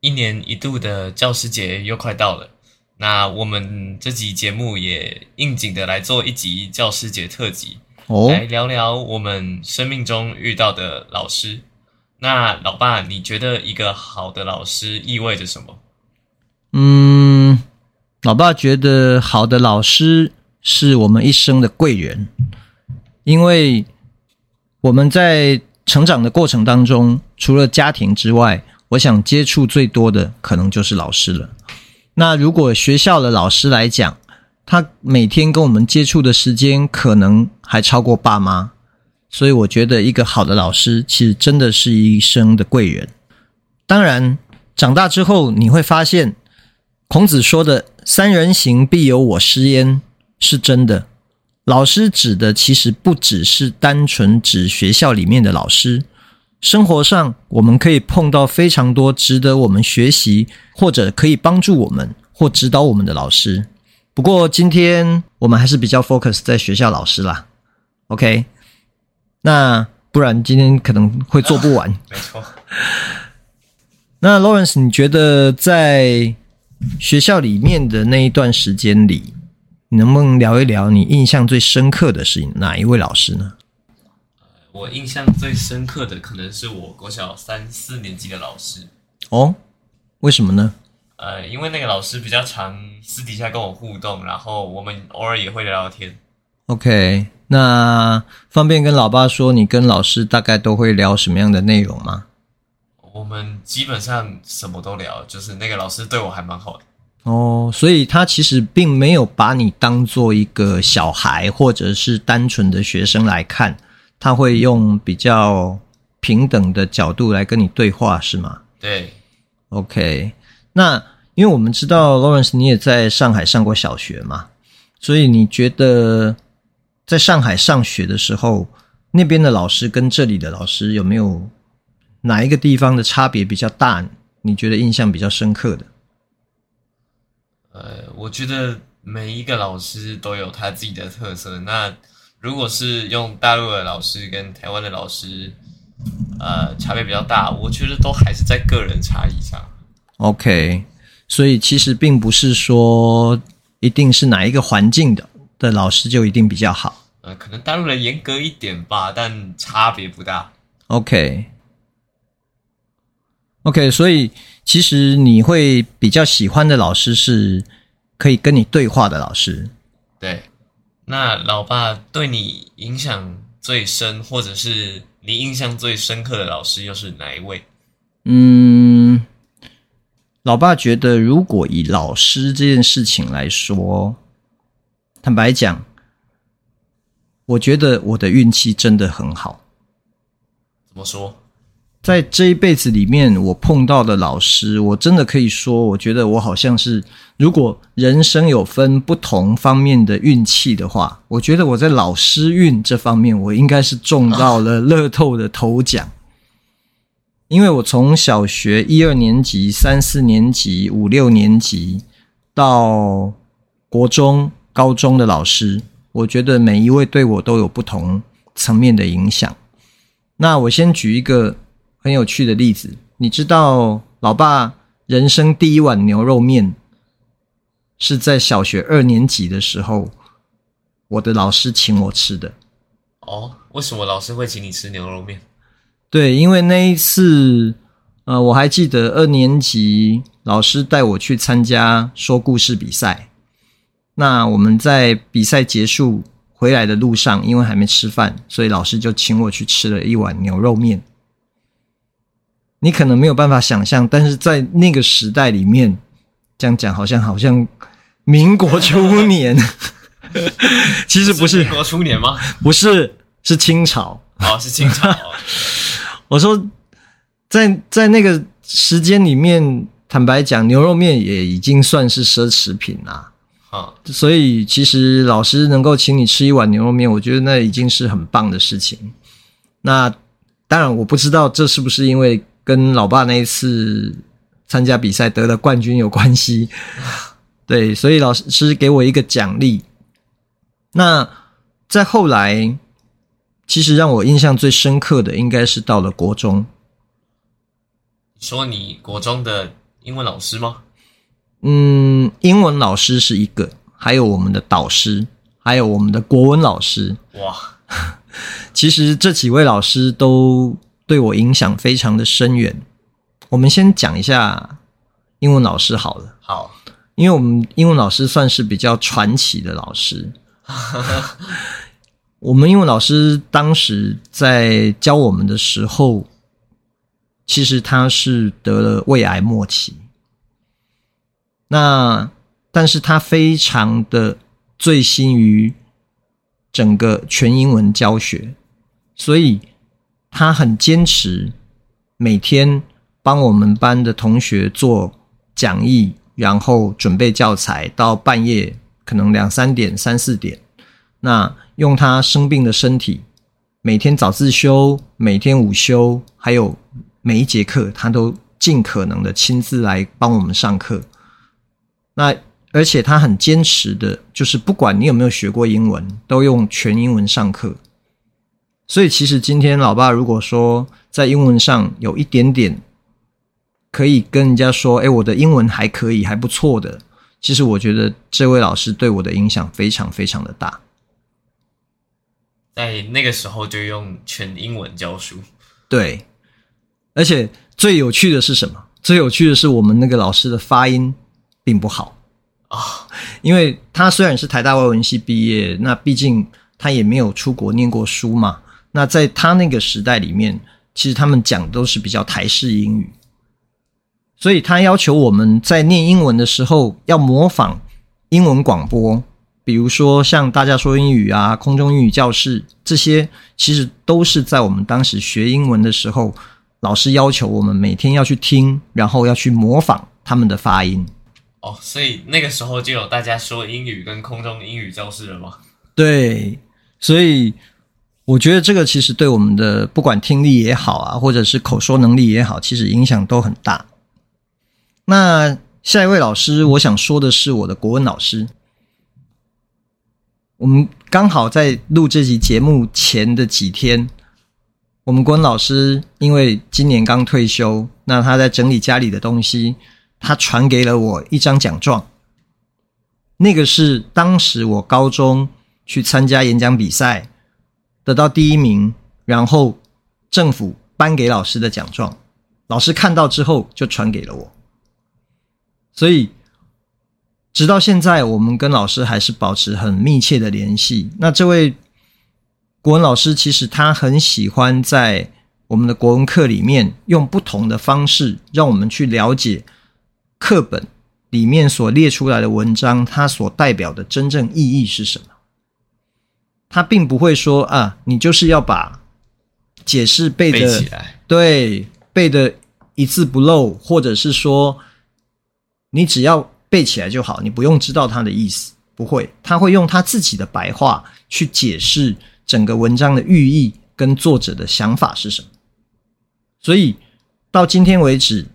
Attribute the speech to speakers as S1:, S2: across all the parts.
S1: 一年一度的教师节又快到了，那我们这集节目也应景的来做一集教师节特辑，哦，来聊聊我们生命中遇到的老师。那老爸，你觉得一个好的老师意味着什么？
S2: 嗯，老爸觉得好的老师是我们一生的贵人，因为我们在成长的过程当中，除了家庭之外，我想接触最多的可能就是老师了。那如果学校的老师来讲，他每天跟我们接触的时间可能还超过爸妈，所以我觉得一个好的老师其实真的是一生的贵人。当然，长大之后你会发现，孔子说的“三人行，必有我师焉”是真的。老师指的其实不只是单纯指学校里面的老师。生活上，我们可以碰到非常多值得我们学习，或者可以帮助我们或指导我们的老师。不过，今天我们还是比较 focus 在学校老师啦。OK，那不然今天可能会做不完。
S1: 啊，没错。
S2: 那 Lawrence，你觉得在学校里面的那一段时间里，你能不能聊一聊你印象最深刻的是哪一位老师呢？
S1: 我印象最深刻的可能是我国小三四年级的老师
S2: 哦，为什么呢？
S1: 呃，因为那个老师比较常私底下跟我互动，然后我们偶尔也会聊聊天。
S2: OK，那方便跟老爸说，你跟老师大概都会聊什么样的内容吗？
S1: 我们基本上什么都聊，就是那个老师对我还蛮好的。
S2: 哦，所以他其实并没有把你当做一个小孩或者是单纯的学生来看。他会用比较平等的角度来跟你对话，是吗？
S1: 对
S2: ，OK。那因为我们知道 Lawrence 你也在上海上过小学嘛，所以你觉得在上海上学的时候，那边的老师跟这里的老师有没有哪一个地方的差别比较大？你觉得印象比较深刻的？
S1: 呃，我觉得每一个老师都有他自己的特色。那如果是用大陆的老师跟台湾的老师，呃，差别比较大，我觉得都还是在个人差异上。
S2: OK，所以其实并不是说一定是哪一个环境的的老师就一定比较好。
S1: 呃，可能大陆人严格一点吧，但差别不大。
S2: OK，OK，okay. Okay, 所以其实你会比较喜欢的老师是可以跟你对话的老师。
S1: 对。那老爸对你影响最深，或者是你印象最深刻的老师又是哪一位？
S2: 嗯，老爸觉得，如果以老师这件事情来说，坦白讲，我觉得我的运气真的很好。
S1: 怎么说？
S2: 在这一辈子里面，我碰到的老师，我真的可以说，我觉得我好像是，如果人生有分不同方面的运气的话，我觉得我在老师运这方面，我应该是中到了乐透的头奖。因为我从小学一二年级、三四年级、五六年级到国中、高中的老师，我觉得每一位对我都有不同层面的影响。那我先举一个。很有趣的例子，你知道，老爸人生第一碗牛肉面是在小学二年级的时候，我的老师请我吃的。
S1: 哦，为什么老师会请你吃牛肉面？
S2: 对，因为那一次，呃，我还记得二年级老师带我去参加说故事比赛。那我们在比赛结束回来的路上，因为还没吃饭，所以老师就请我去吃了一碗牛肉面。你可能没有办法想象，但是在那个时代里面，这样讲好像好像民国初年，其实不是，
S1: 是民国初年吗？
S2: 不是，是清朝。
S1: 哦，是清朝。
S2: 我说，在在那个时间里面，坦白讲，牛肉面也已经算是奢侈品啦。啊，所以其实老师能够请你吃一碗牛肉面，我觉得那已经是很棒的事情。那当然，我不知道这是不是因为跟老爸那一次参加比赛得了冠军有关系。对，所以老师给我一个奖励。那在后来。其实让我印象最深刻的，应该是到了国中。
S1: 说你国中的英文老师吗？
S2: 嗯，英文老师是一个，还有我们的导师，还有我们的国文老师。哇，其实这几位老师都对我影响非常的深远。我们先讲一下英文老师好了。
S1: 好，
S2: 因为我们英文老师算是比较传奇的老师。我们英文老师当时在教我们的时候，其实他是得了胃癌末期。那但是他非常的醉心于整个全英文教学，所以他很坚持每天帮我们班的同学做讲义，然后准备教材，到半夜可能两三点、三四点。那用他生病的身体，每天早自修，每天午休，还有每一节课，他都尽可能的亲自来帮我们上课。那而且他很坚持的，就是不管你有没有学过英文，都用全英文上课。所以其实今天老爸如果说在英文上有一点点可以跟人家说，哎，我的英文还可以，还不错的，其实我觉得这位老师对我的影响非常非常的大。
S1: 在那个时候就用全英文教书，
S2: 对，而且最有趣的是什么？最有趣的是我们那个老师的发音并不好啊，哦，因为他虽然是台大外文系毕业，那毕竟他也没有出国念过书嘛。那在他那个时代里面，其实他们讲的都是比较台式英语，所以他要求我们在念英文的时候要模仿英文广播。比如说，像大家说英语啊，空中英语教室这些，其实都是在我们当时学英文的时候，老师要求我们每天要去听，然后要去模仿他们的发音。
S1: 哦，所以那个时候就有大家说英语跟空中英语教室了吗？
S2: 对，所以我觉得这个其实对我们的不管听力也好啊，或者是口说能力也好，其实影响都很大。那下一位老师，我想说的是我的国文老师。我们刚好在录这集节目前的几天，我们国文老师因为今年刚退休，那他在整理家里的东西，他传给了我一张奖状。那个是当时我高中去参加演讲比赛，得到第一名，然后政府颁给老师的奖状。老师看到之后就传给了我，所以。直到现在，我们跟老师还是保持很密切的联系。那这位国文老师，其实他很喜欢在我们的国文课里面用不同的方式，让我们去了解课本里面所列出来的文章，它所代表的真正意义是什么。他并不会说啊，你就是要把解释背的
S1: 背起来，
S2: 对，背的一字不漏，或者是说你只要。背起来就好，你不用知道它的意思，不会，他会用他自己的白话去解释整个文章的寓意跟作者的想法是什么。所以到今天为止，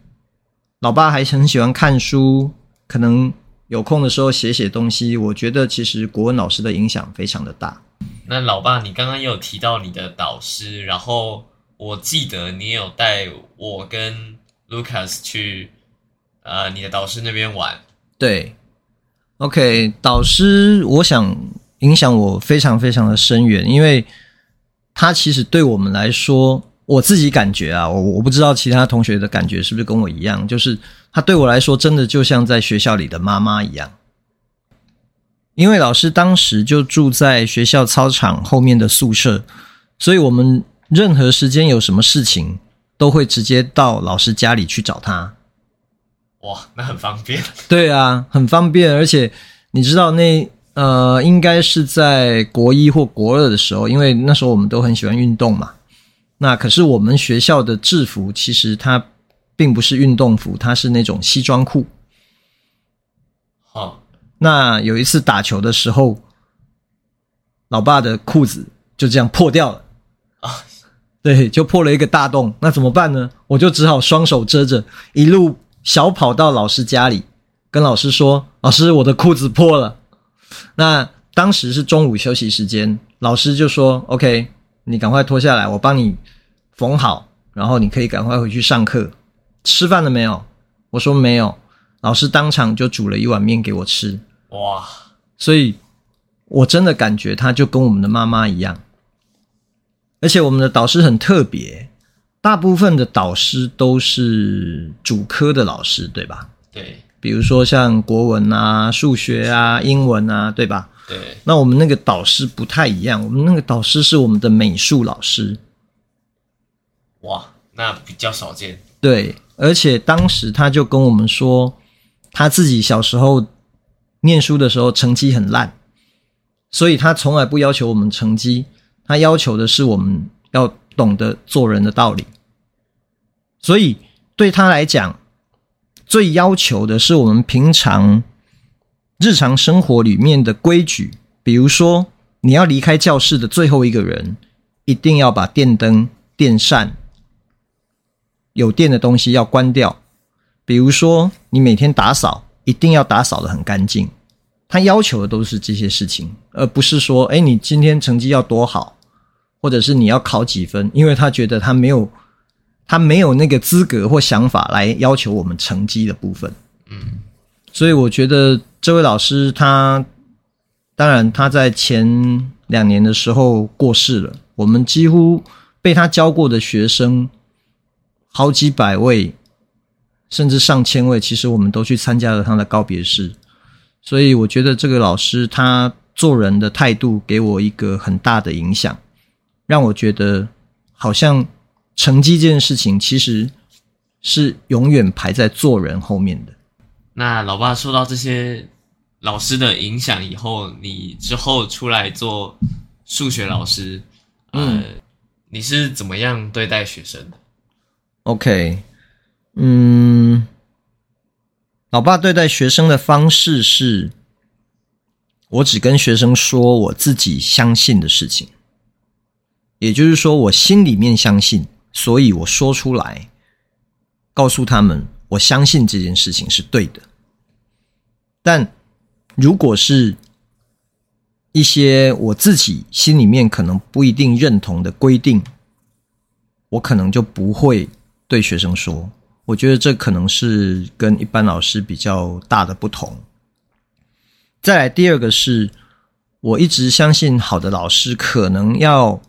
S2: 老爸还很喜欢看书，可能有空的时候写写东西。我觉得其实国文老师的影响非常的大。
S1: 那老爸，你刚刚也有提到你的导师，然后我记得你有带我跟 Lucas 去呃你的导师那边玩。
S2: 对，OK，导师，我想影响我非常非常的深远，因为他其实对我们来说，我自己感觉啊，我我不知道其他同学的感觉是不是跟我一样，就是他对我来说，真的就像在学校里的妈妈一样。因为老师当时就住在学校操场后面的宿舍，所以我们任何时间有什么事情，都会直接到老师家里去找他。
S1: 哇，那很方便。
S2: 对啊，很方便，而且你知道那呃，应该是在国一或国二的时候，因为那时候我们都很喜欢运动嘛。那可是我们学校的制服其实它并不是运动服，它是那种西装裤。
S1: 好，
S2: 那有一次打球的时候，老爸的裤子就这样破掉了啊，对，就破了一个大洞。那怎么办呢？我就只好双手遮着，一路小跑到老师家里，跟老师说：“老师，我的裤子破了。”那当时是中午休息时间，老师就说：“OK。”你赶快脱下来，我帮你缝好，然后你可以赶快回去上课。吃饭了没有？我说没有。老师当场就煮了一碗面给我吃。
S1: 哇！
S2: 所以我真的感觉他就跟我们的妈妈一样。而且我们的导师很特别，大部分的导师都是主科的老师，对吧？
S1: 对。
S2: 比如说像国文啊、数学啊、英文啊，对吧？
S1: 对，
S2: 那我们那个导师不太一样，我们那个导师是我们的美术老师。
S1: 哇，那比较少见。
S2: 对，而且当时他就跟我们说，他自己小时候念书的时候成绩很烂，所以他从来不要求我们成绩，他要求的是我们要懂得做人的道理。所以对他来讲，最要求的是我们平常。日常生活里面的规矩，比如说你要离开教室的最后一个人，一定要把电灯、电扇、有电的东西要关掉。比如说你每天打扫，一定要打扫的很干净。他要求的都是这些事情，而不是说，哎，你今天成绩要多好，或者是你要考几分，因为他觉得他没有，他没有那个资格或想法来要求我们成绩的部分。
S1: 嗯，
S2: 所以我觉得。这位老师，他当然他在前两年的时候过世了。我们几乎被他教过的学生好几百位，甚至上千位，其实我们都去参加了他的告别式。所以我觉得这个老师他做人的态度给我一个很大的影响，让我觉得好像成绩这件事情其实是永远排在做人后面的。
S1: 那老爸受到这些。老师的影响以后，你之后出来做数学老师，嗯，呃，你是怎么样对待学生的
S2: ？OK，嗯，老爸对待学生的方式是，我只跟学生说我自己相信的事情，也就是说，我心里面相信，所以我说出来，告诉他们，我相信这件事情是对的，但。如果是一些我自己心里面可能不一定认同的规定，我可能就不会对学生说。我觉得这可能是跟一般老师比较大的不同。再来第二个是，我一直相信好的老师可能要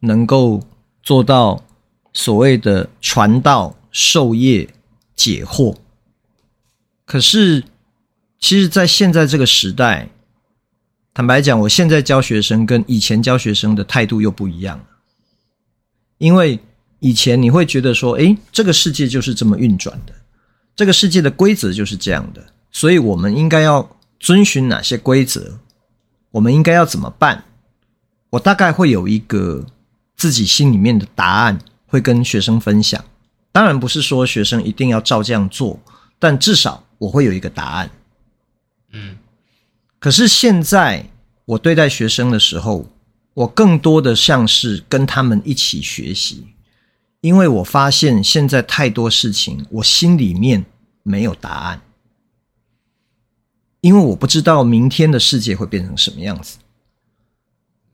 S2: 能够做到所谓的传道授业解惑，可是。其实，在现在这个时代，坦白讲，我现在教学生跟以前教学生的态度又不一样。因为以前你会觉得说，诶，这个世界就是这么运转的，这个世界的规则就是这样的，所以我们应该要遵循哪些规则？我们应该要怎么办？我大概会有一个自己心里面的答案，会跟学生分享。当然不是说学生一定要照这样做，但至少我会有一个答案。
S1: 嗯，
S2: 可是现在我对待学生的时候，我更多的像是跟他们一起学习，因为我发现现在太多事情，我心里面没有答案，因为我不知道明天的世界会变成什么样子。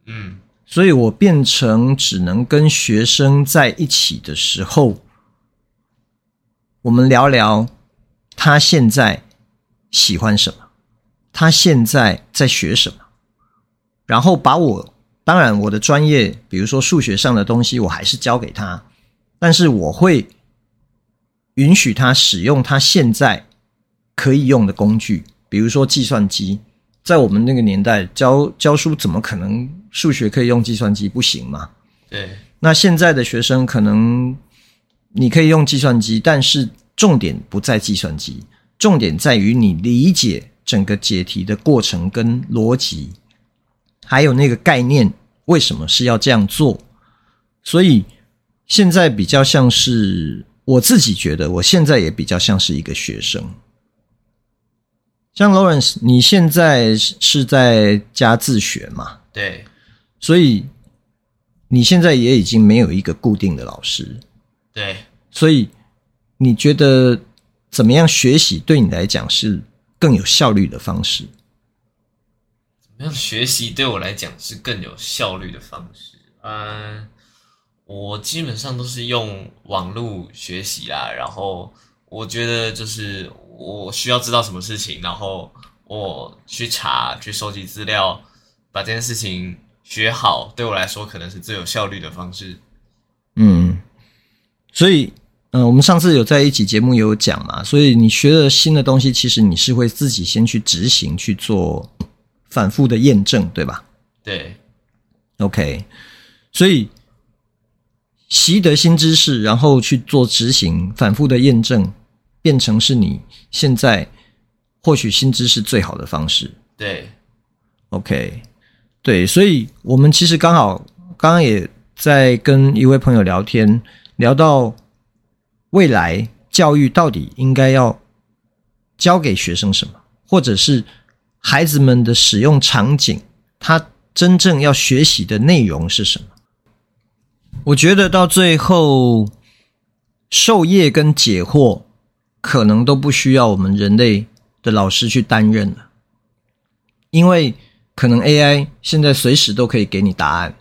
S1: 嗯，
S2: 所以我变成只能跟学生在一起的时候，我们聊聊他现在喜欢什么。他现在在学什么？然后把我，当然我的专业，比如说数学上的东西，我还是教给他，但是我会允许他使用他现在可以用的工具，比如说计算机。在我们那个年代教教书，怎么可能数学可以用计算机？不行嘛？
S1: 对。
S2: 那现在的学生可能你可以用计算机，但是重点不在计算机，重点在于你理解整个解题的过程跟逻辑，还有那个概念为什么是要这样做。所以现在比较像是我自己觉得，我现在也比较像是一个学生。像 Lawrence，你现在是在家自学嘛？
S1: 对，
S2: 所以你现在也已经没有一个固定的老师。
S1: 对，
S2: 所以你觉得怎么样学习对你来讲是更有效率的方式？
S1: 怎么样学习对我来讲是更有效率的方式？嗯，我基本上都是用网络学习啦，然后我觉得就是。我需要知道什么事情，然后我去查、去收集资料，把这件事情学好，对我来说可能是最有效率的方式。
S2: 嗯，所以，嗯、呃，我们上次有在一起节目有讲嘛，所以你学了新的东西，其实你是会自己先去执行去做反复的验证，对吧？
S1: 对。
S2: OK，所以习得新知识，然后去做执行，反复的验证。变成是你现在获取新知识最好的方式。
S1: 对
S2: ，OK，对，所以我们其实刚好刚刚也在跟一位朋友聊天，聊到未来教育到底应该要教给学生什么，或者是孩子们的使用场景，他真正要学习的内容是什么？我觉得到最后，授业跟解惑。可能都不需要我们人类的老师去担任了，因为可能 AI 现在随时都可以给你答案，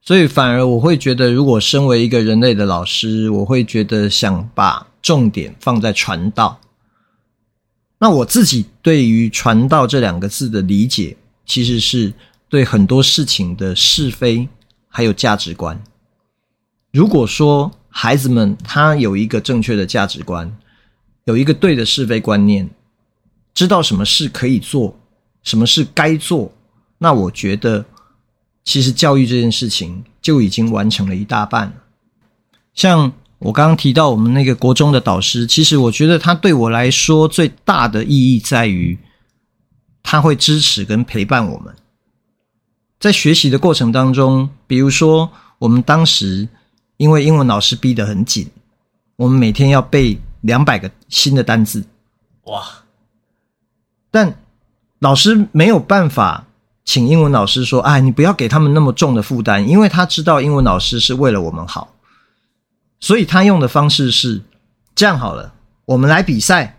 S2: 所以反而我会觉得，如果身为一个人类的老师，我会觉得想把重点放在传道。那我自己对于“传道”这两个字的理解，其实是对很多事情的是非还有价值观。如果说，孩子们，他有一个正确的价值观，有一个对的是非观念，知道什么事可以做，什么事该做。那我觉得，其实教育这件事情就已经完成了一大半了。像我刚刚提到我们那个国中的导师，其实我觉得他对我来说最大的意义在于，他会支持跟陪伴我们，在学习的过程当中，比如说我们当时。因为英文老师逼得很紧，我们每天要背两百个新的单字，哇！但老师没有办法请英文老师说：“哎，你不要给他们那么重的负担。”因为他知道英文老师是为了我们好，所以他用的方式是这样：好了，我们来比赛，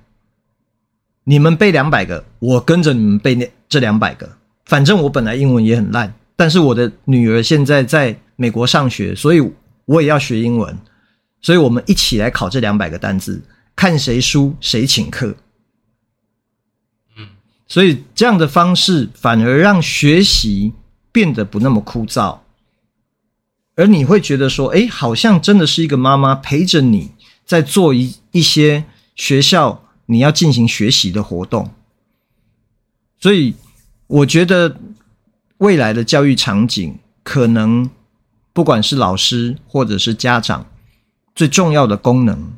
S2: 你们背两百个，我跟着你们背那这两百个。反正我本来英文也很烂，但是我的女儿现在在美国上学，所以。我也要学英文，所以我们一起来考这两百个单字，看谁输谁请客。所以这样的方式反而让学习变得不那么枯燥，而你会觉得说，哎，好像真的是一个妈妈陪着你在做一一些学校你要进行学习的活动。所以我觉得未来的教育场景可能。不管是老师或者是家长，最重要的功能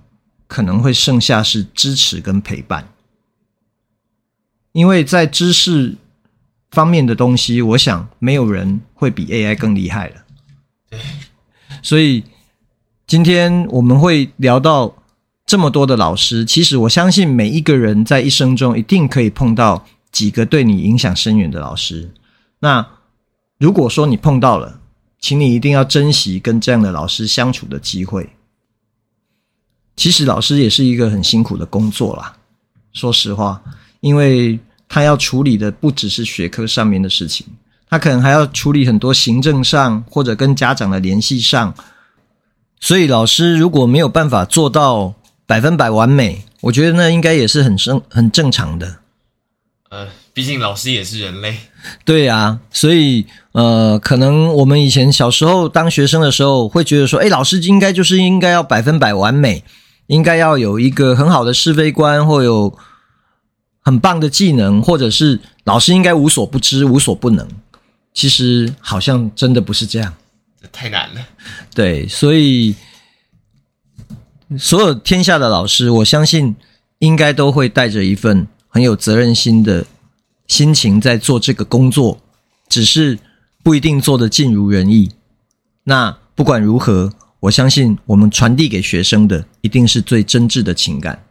S2: 可能会剩下是支持跟陪伴，因为在知识方面的东西，我想没有人会比 AI 更厉害了。所以今天我们会聊到这么多的老师，其实我相信每一个人在一生中一定可以碰到几个对你影响深远的老师。那如果说你碰到了，请你一定要珍惜跟这样的老师相处的机会。其实老师也是一个很辛苦的工作啦，说实话，因为他要处理的不只是学科上面的事情，他可能还要处理很多行政上或者跟家长的联系上。所以老师如果没有办法做到百分百完美，我觉得那应该也是很正很正常的。
S1: 呃，毕竟老师也是人类。
S2: 对啊，所以呃，可能我们以前小时候当学生的时候，会觉得说，哎，老师应该就是应该要百分百完美，应该要有一个很好的是非观，或有很棒的技能，或者是老师应该无所不知、无所不能。其实好像真的不是这样，
S1: 这太难了。
S2: 对，所以所有天下的老师，我相信应该都会带着一份很有责任心的心情在做这个工作，只是不一定做得尽如人意。那不管如何，我相信我们传递给学生的一定是最真挚的情感。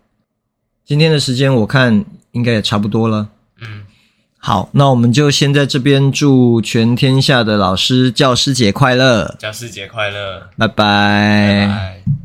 S2: 今天的时间我看应该也差不多了。嗯，好，那我们就先在这边祝全天下的老师教师节快乐！
S1: 教师节快乐！
S2: 拜拜。拜拜。